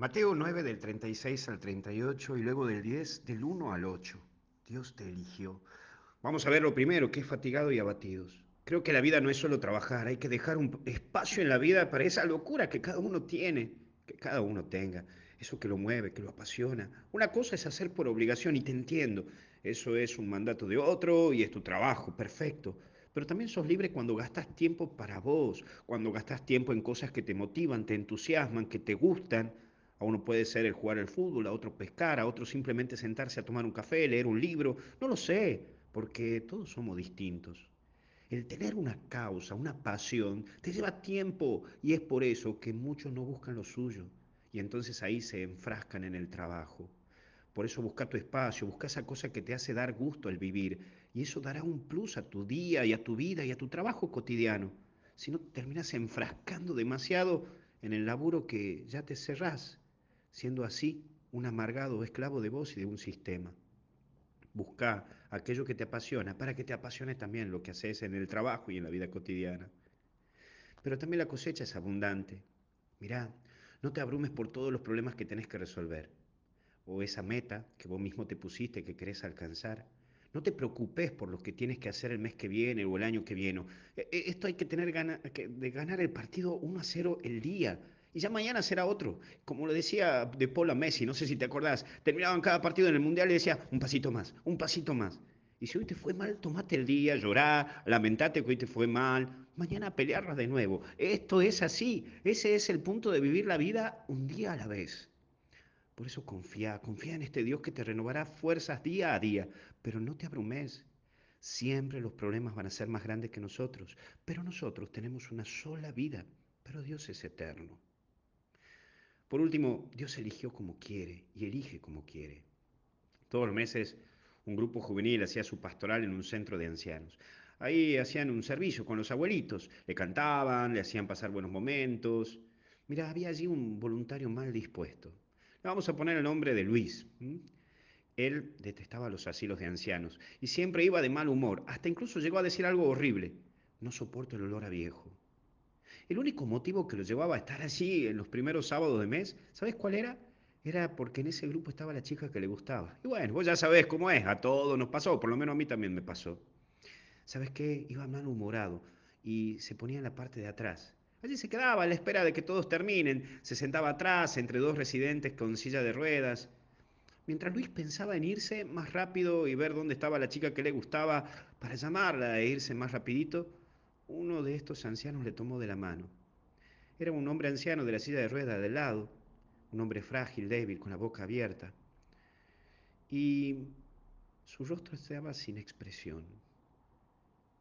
Mateo 9 del 36 al 38 y luego del 10 del 1 al 8. Dios te eligió. Vamos a ver lo primero, que es fatigado y abatidos. Creo que la vida no es solo trabajar, hay que dejar un espacio en la vida para esa locura que cada uno tiene, que cada uno tenga, eso que lo mueve, que lo apasiona. Una cosa es hacer por obligación y te entiendo, eso es un mandato de otro y es tu trabajo, perfecto. Pero también sos libre cuando gastas tiempo para vos, cuando gastas tiempo en cosas que te motivan, te entusiasman, que te gustan. A uno puede ser el jugar al fútbol, a otro pescar, a otro simplemente sentarse a tomar un café, leer un libro, no lo sé, porque todos somos distintos. El tener una causa, una pasión, te lleva tiempo y es por eso que muchos no buscan lo suyo y entonces ahí se enfrascan en el trabajo. Por eso busca tu espacio, busca esa cosa que te hace dar gusto al vivir y eso dará un plus a tu día y a tu vida y a tu trabajo cotidiano. Si no, terminas enfrascando demasiado en el laburo que ya te cerrás, siendo así un amargado esclavo de vos y de un sistema. Busca aquello que te apasiona para que te apasione también lo que haces en el trabajo y en la vida cotidiana. Pero también la cosecha es abundante. Mirá, no te abrumes por todos los problemas que tenés que resolver o esa meta que vos mismo te pusiste que querés alcanzar. No te preocupes por lo que tienes que hacer el mes que viene o el año que viene. E, e, esto hay que tener ganas de ganar el partido 1 a 0 el día. Y ya mañana será otro. Como lo decía de Paul a Messi, no sé si te acordás, terminaban cada partido en el Mundial y decía, un pasito más, un pasito más. Y si hoy te fue mal, tomate el día, llorá, lamentate que hoy te fue mal, mañana pelearla de nuevo. Esto es así, ese es el punto de vivir la vida un día a la vez. Por eso confía, confía en este Dios que te renovará fuerzas día a día, pero no te abrumes. Siempre los problemas van a ser más grandes que nosotros, pero nosotros tenemos una sola vida, pero Dios es eterno. Por último, Dios eligió como quiere y elige como quiere. Todos los meses un grupo juvenil hacía su pastoral en un centro de ancianos. Ahí hacían un servicio con los abuelitos, le cantaban, le hacían pasar buenos momentos. Mira, había allí un voluntario mal dispuesto. Le vamos a poner el nombre de Luis. Él detestaba los asilos de ancianos y siempre iba de mal humor, hasta incluso llegó a decir algo horrible. No soporto el olor a viejo. El único motivo que lo llevaba a estar allí en los primeros sábados de mes, ¿sabes cuál era? Era porque en ese grupo estaba la chica que le gustaba. Y bueno, vos ya sabés cómo es, a todos nos pasó, por lo menos a mí también me pasó. ¿Sabes qué? Iba malhumorado y se ponía en la parte de atrás. Allí se quedaba a la espera de que todos terminen, se sentaba atrás entre dos residentes con silla de ruedas. Mientras Luis pensaba en irse más rápido y ver dónde estaba la chica que le gustaba para llamarla e irse más rapidito, uno de estos ancianos le tomó de la mano. Era un hombre anciano de la silla de ruedas del lado, un hombre frágil, débil, con la boca abierta. Y su rostro estaba sin expresión.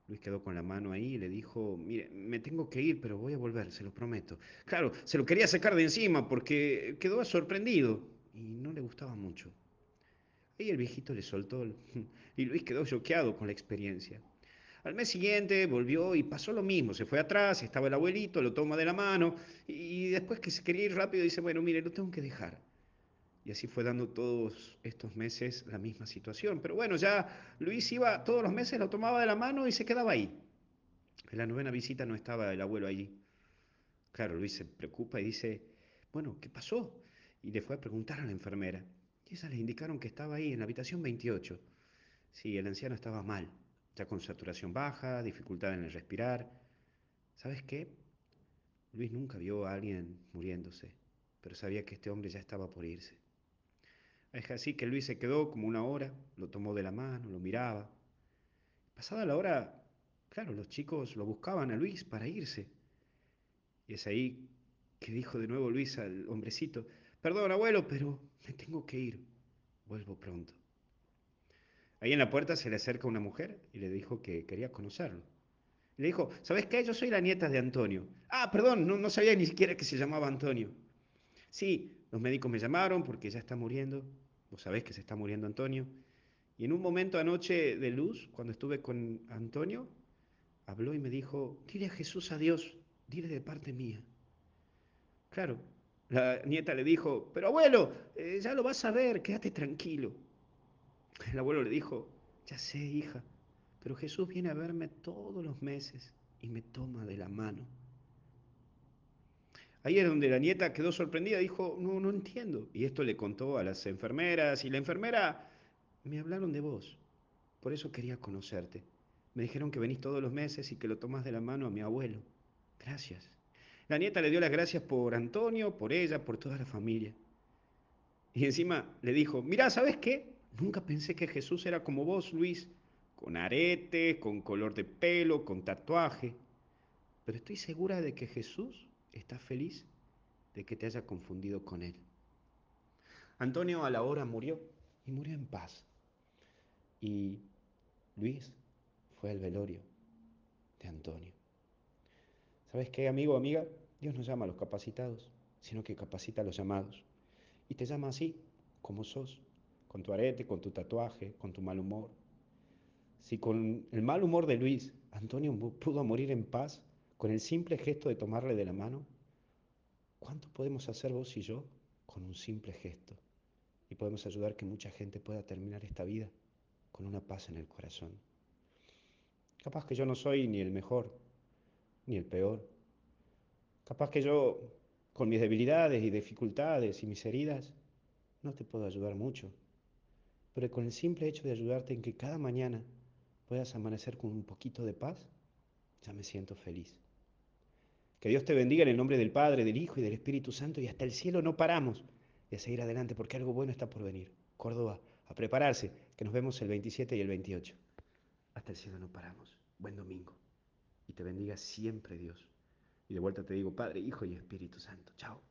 Luis quedó con la mano ahí y le dijo, mire, me tengo que ir, pero voy a volver, se lo prometo. Claro, se lo quería sacar de encima porque quedó sorprendido y no le gustaba mucho. Ahí el viejito le soltó y Luis quedó choqueado con la experiencia. Al mes siguiente volvió y pasó lo mismo. Se fue atrás, estaba el abuelito, lo toma de la mano y después que se quería ir rápido dice, bueno, mire, lo tengo que dejar. Y así fue dando todos estos meses la misma situación. Pero bueno, ya Luis iba todos los meses, lo tomaba de la mano y se quedaba ahí. En la novena visita no estaba el abuelo allí. Claro, Luis se preocupa y dice, bueno, ¿qué pasó? Y le fue a preguntar a la enfermera. Y esas le indicaron que estaba ahí, en la habitación 28. Sí, el anciano estaba mal ya con saturación baja, dificultad en el respirar. ¿Sabes qué? Luis nunca vio a alguien muriéndose, pero sabía que este hombre ya estaba por irse. Es así que Luis se quedó como una hora, lo tomó de la mano, lo miraba. Pasada la hora, claro, los chicos lo buscaban a Luis para irse. Y es ahí que dijo de nuevo Luis al hombrecito, perdón abuelo, pero me tengo que ir, vuelvo pronto. Ahí en la puerta se le acerca una mujer y le dijo que quería conocerlo. le dijo, ¿sabes qué? Yo soy la nieta de Antonio. Ah, perdón, no, no sabía ni siquiera que se llamaba Antonio. Sí, los médicos me llamaron porque ya está muriendo. Vos sabés que se está muriendo Antonio. Y en un momento anoche de luz, cuando estuve con Antonio, habló y me dijo, dile a Jesús adiós, dile de parte mía. Claro, la nieta le dijo, pero abuelo, eh, ya lo vas a ver, quédate tranquilo. El abuelo le dijo, ya sé, hija, pero Jesús viene a verme todos los meses y me toma de la mano. Ahí es donde la nieta quedó sorprendida, dijo, no, no entiendo. Y esto le contó a las enfermeras y la enfermera, me hablaron de vos, por eso quería conocerte. Me dijeron que venís todos los meses y que lo tomás de la mano a mi abuelo. Gracias. La nieta le dio las gracias por Antonio, por ella, por toda la familia. Y encima le dijo, mirá, ¿sabes qué? Nunca pensé que Jesús era como vos, Luis, con arete, con color de pelo, con tatuaje. Pero estoy segura de que Jesús está feliz de que te haya confundido con él. Antonio a la hora murió y murió en paz. Y Luis fue al velorio de Antonio. ¿Sabes qué, amigo amiga? Dios no llama a los capacitados, sino que capacita a los llamados. Y te llama así, como sos, con tu arete, con tu tatuaje, con tu mal humor. Si con el mal humor de Luis, Antonio pudo morir en paz, con el simple gesto de tomarle de la mano, ¿cuánto podemos hacer vos y yo con un simple gesto? Y podemos ayudar que mucha gente pueda terminar esta vida con una paz en el corazón. Capaz que yo no soy ni el mejor, ni el peor. Capaz que yo, con mis debilidades y dificultades y mis heridas, no te puedo ayudar mucho. Pero con el simple hecho de ayudarte en que cada mañana puedas amanecer con un poquito de paz, ya me siento feliz. Que Dios te bendiga en el nombre del Padre, del Hijo y del Espíritu Santo y hasta el cielo no paramos de seguir adelante porque algo bueno está por venir. Córdoba, a prepararse, que nos vemos el 27 y el 28. Hasta el cielo no paramos. Buen domingo. Y te bendiga siempre Dios. Y de vuelta te digo, Padre, Hijo y Espíritu Santo. Chao.